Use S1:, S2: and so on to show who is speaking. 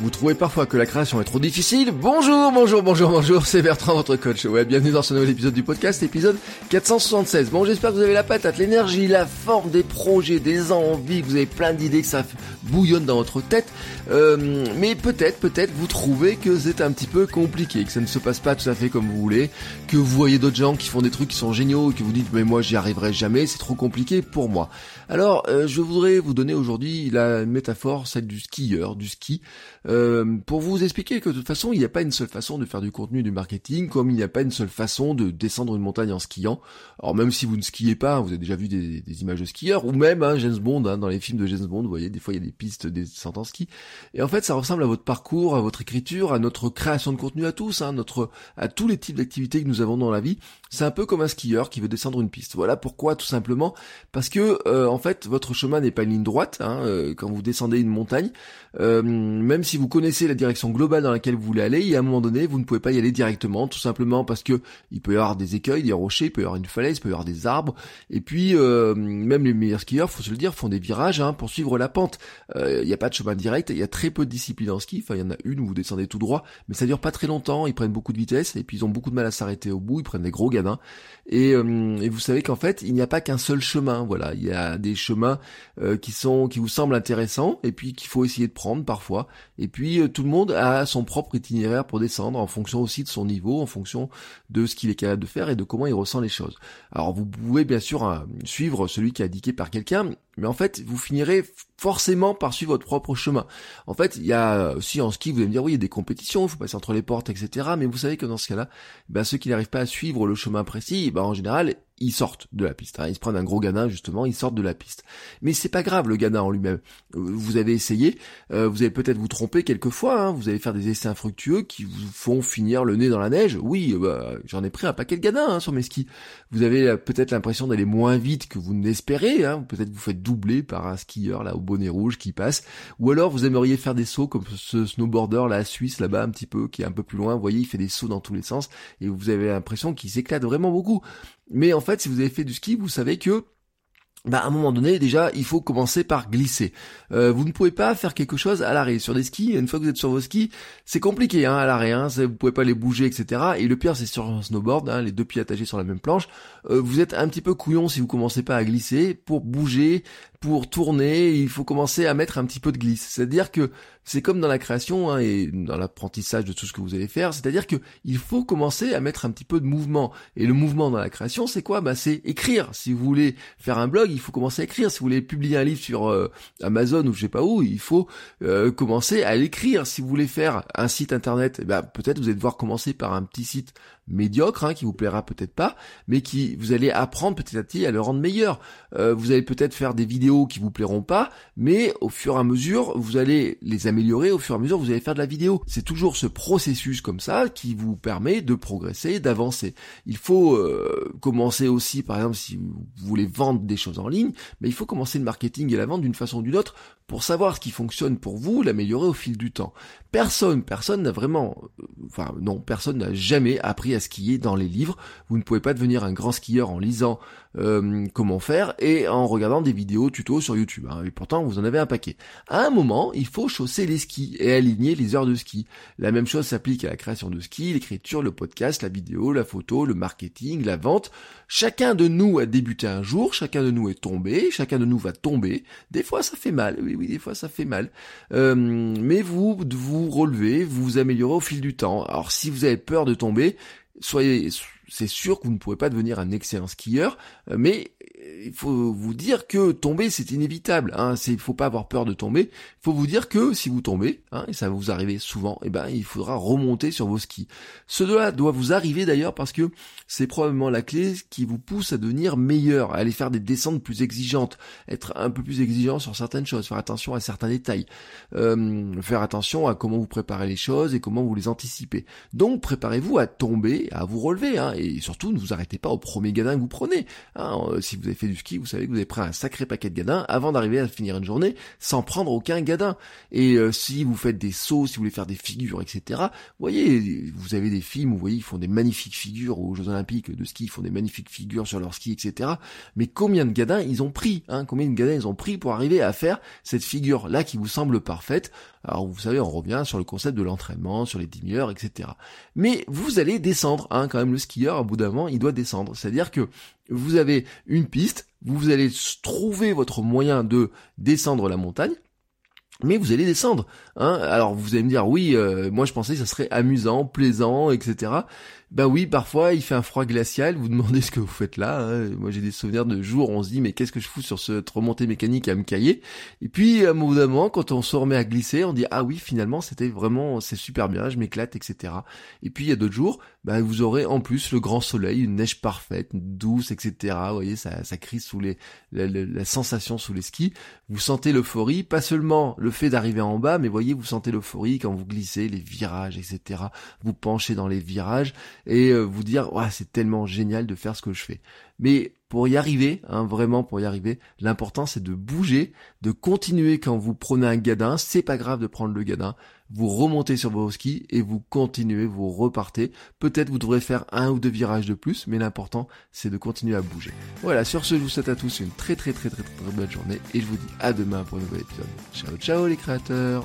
S1: Vous trouvez parfois que la création est trop difficile Bonjour, bonjour, bonjour, bonjour, c'est Bertrand, votre coach web. Bienvenue dans ce nouvel épisode du podcast, épisode 476. Bon, j'espère que vous avez la patate, l'énergie, la forme des projets, des envies, que vous avez plein d'idées, que ça bouillonne dans votre tête. Euh, mais peut-être, peut-être, vous trouvez que c'est un petit peu compliqué, que ça ne se passe pas tout à fait comme vous voulez, que vous voyez d'autres gens qui font des trucs qui sont géniaux et que vous dites, mais moi j'y arriverai jamais, c'est trop compliqué pour moi. Alors, euh, je voudrais vous donner aujourd'hui la métaphore, celle du skieur, du ski. Euh, pour vous expliquer que de toute façon, il n'y a pas une seule façon de faire du contenu, du marketing, comme il n'y a pas une seule façon de descendre une montagne en skiant. Alors même si vous ne skiez pas, vous avez déjà vu des, images de skieurs, ou même hein, James Bond, hein, dans les films de James Bond, vous voyez, des fois il y a des pistes des en ski. Et en fait, ça ressemble à votre parcours, à votre écriture, à notre création de contenu à tous, hein, notre, à tous les types d'activités que nous avons dans la vie. C'est un peu comme un skieur qui veut descendre une piste. Voilà pourquoi, tout simplement, parce que euh, en fait, votre chemin n'est pas une ligne droite. Hein, euh, quand vous descendez une montagne, euh, même si vous connaissez la direction globale dans laquelle vous voulez aller, et à un moment donné, vous ne pouvez pas y aller directement, tout simplement parce que il peut y avoir des écueils, des rochers, il peut y avoir une falaise, il peut y avoir des arbres, et puis même les meilleurs skieurs, faut se le dire, font des virages hein, pour suivre la pente. Il n'y a pas de chemin direct, il y a très peu de discipline en ski. Enfin, il y en a une où vous descendez tout droit, mais ça dure pas très longtemps. Ils prennent beaucoup de vitesse et puis ils ont beaucoup de mal à s'arrêter au bout. Ils prennent des gros et, euh, et vous savez qu'en fait, il n'y a pas qu'un seul chemin. Voilà, il y a des chemins euh, qui sont qui vous semblent intéressants et puis qu'il faut essayer de prendre parfois. Puis euh, tout le monde a son propre itinéraire pour descendre en fonction aussi de son niveau, en fonction de ce qu'il est capable de faire et de comment il ressent les choses. Alors vous pouvez bien sûr suivre celui qui est indiqué par quelqu'un, mais en fait, vous finirez forcément par suivre votre propre chemin. En fait, il y a aussi en ski, vous allez me dire, oui, il y a des compétitions, il faut passer entre les portes, etc. Mais vous savez que dans ce cas-là, ben, ceux qui n'arrivent pas à suivre le chemin précis, ben, en général, ils sortent de la piste. Hein. Ils se prennent un gros ganin justement, ils sortent de la piste. Mais c'est pas grave le ganin en lui-même. Euh, vous avez essayé, euh, vous allez peut-être vous tromper quelquefois. Hein. Vous allez faire des essais infructueux qui vous font finir le nez dans la neige. Oui, bah, j'en ai pris un paquet de gadins hein, sur mes skis. Vous avez euh, peut-être l'impression d'aller moins vite que vous n'espérez. Hein. Peut-être vous faites doubler par un skieur là au bonnet rouge qui passe. Ou alors vous aimeriez faire des sauts comme ce snowboarder là suisse là-bas un petit peu qui est un peu plus loin. Vous voyez, il fait des sauts dans tous les sens et vous avez l'impression qu'il s'éclate vraiment beaucoup. Mais en fait, si vous avez fait du ski, vous savez que bah à un moment donné déjà il faut commencer par glisser. Euh, vous ne pouvez pas faire quelque chose à l'arrêt. Sur des skis, une fois que vous êtes sur vos skis, c'est compliqué hein, à l'arrêt. Hein, vous pouvez pas les bouger, etc. Et le pire c'est sur un snowboard, hein, les deux pieds attachés sur la même planche. Euh, vous êtes un petit peu couillon si vous commencez pas à glisser. Pour bouger, pour tourner, il faut commencer à mettre un petit peu de glisse. C'est-à-dire que c'est comme dans la création hein, et dans l'apprentissage de tout ce que vous allez faire, c'est-à-dire que il faut commencer à mettre un petit peu de mouvement. Et le mouvement dans la création, c'est quoi? Bah c'est écrire. Si vous voulez faire un blog, il faut commencer à écrire. Si vous voulez publier un livre sur euh, Amazon ou je sais pas où, il faut euh, commencer à l'écrire. Si vous voulez faire un site internet, eh ben, peut-être vous allez devoir commencer par un petit site médiocre, hein, qui vous plaira peut-être pas, mais qui vous allez apprendre petit à petit à le rendre meilleur. Euh, vous allez peut-être faire des vidéos qui vous plairont pas, mais au fur et à mesure, vous allez les améliorer, au fur et à mesure, vous allez faire de la vidéo. C'est toujours ce processus comme ça qui vous permet de progresser, d'avancer. Il faut euh, commencer aussi, par exemple, si vous voulez vendre des choses en ligne, mais il faut commencer le marketing et la vente d'une façon ou d'une autre pour savoir ce qui fonctionne pour vous, l'améliorer au fil du temps. Personne, personne n'a vraiment, euh, enfin non, personne n'a jamais appris à skier dans les livres. Vous ne pouvez pas devenir un grand skieur en lisant euh, comment faire et en regardant des vidéos tutos sur YouTube. Hein. Et pourtant, vous en avez un paquet. À un moment, il faut chausser les skis et aligner les heures de ski. La même chose s'applique à la création de ski, l'écriture, le podcast, la vidéo, la photo, le marketing, la vente. Chacun de nous a débuté un jour, chacun de nous est tombé, chacun de nous va tomber. Des fois, ça fait mal. Oui, oui, des fois, ça fait mal. Euh, mais vous, vous relevez, vous vous améliorez au fil du temps. Alors, si vous avez peur de tomber, soyez c'est sûr que vous ne pourrez pas devenir un excellent skieur, euh, mais il faut vous dire que tomber c'est inévitable. Hein. C'est, il faut pas avoir peur de tomber. Il faut vous dire que si vous tombez, hein, et ça va vous arriver souvent, eh ben il faudra remonter sur vos skis. Cela doit vous arriver d'ailleurs parce que c'est probablement la clé qui vous pousse à devenir meilleur, à aller faire des descentes plus exigeantes, être un peu plus exigeant sur certaines choses, faire attention à certains détails, euh, faire attention à comment vous préparez les choses et comment vous les anticipez. Donc préparez-vous à tomber, à vous relever, hein, et surtout ne vous arrêtez pas au premier gadin que vous prenez. Hein. Si vous avez du ski, vous savez que vous avez pris un sacré paquet de gadins avant d'arriver à finir une journée sans prendre aucun gadin. Et euh, si vous faites des sauts, si vous voulez faire des figures, etc. Vous voyez, vous avez des films, vous voyez, ils font des magnifiques figures aux Jeux Olympiques de ski, ils font des magnifiques figures sur leur ski, etc. Mais combien de gadins ils ont pris hein Combien de gadins ils ont pris pour arriver à faire cette figure là qui vous semble parfaite? Alors vous savez, on revient sur le concept de l'entraînement, sur les demi-heures, etc. Mais vous allez descendre, hein, quand même le skieur, à bout moment, il doit descendre. C'est-à-dire que vous avez une piste, vous allez trouver votre moyen de descendre la montagne, mais vous allez descendre. Hein. Alors vous allez me dire, oui, euh, moi je pensais que ça serait amusant, plaisant, etc. Bah oui, parfois il fait un froid glacial, vous demandez ce que vous faites là. Hein. Moi j'ai des souvenirs de jours où on se dit mais qu'est-ce que je fous sur cette remontée mécanique à me cailler? Et puis à un moment, quand on se remet à glisser, on dit ah oui finalement c'était vraiment c'est super bien, je m'éclate, etc. Et puis il y a d'autres jours, bah, vous aurez en plus le grand soleil, une neige parfaite, douce, etc. Vous voyez, ça, ça crie sous les la, sensation sous les skis. Vous sentez l'euphorie, pas seulement le fait d'arriver en bas, mais voyez, vous sentez l'euphorie quand vous glissez, les virages, etc. Vous penchez dans les virages et euh, vous dire c'est tellement génial de faire ce que je fais. Mais pour y arriver, hein, vraiment pour y arriver, l'important c'est de bouger, de continuer quand vous prenez un gadin, c'est pas grave de prendre le gadin, vous remontez sur vos skis et vous continuez, vous repartez. Peut-être vous devrez faire un ou deux virages de plus, mais l'important c'est de continuer à bouger. Voilà, sur ce je vous souhaite à tous une très très très très très, très bonne journée et je vous dis à demain pour un nouvel épisode. Ciao ciao les créateurs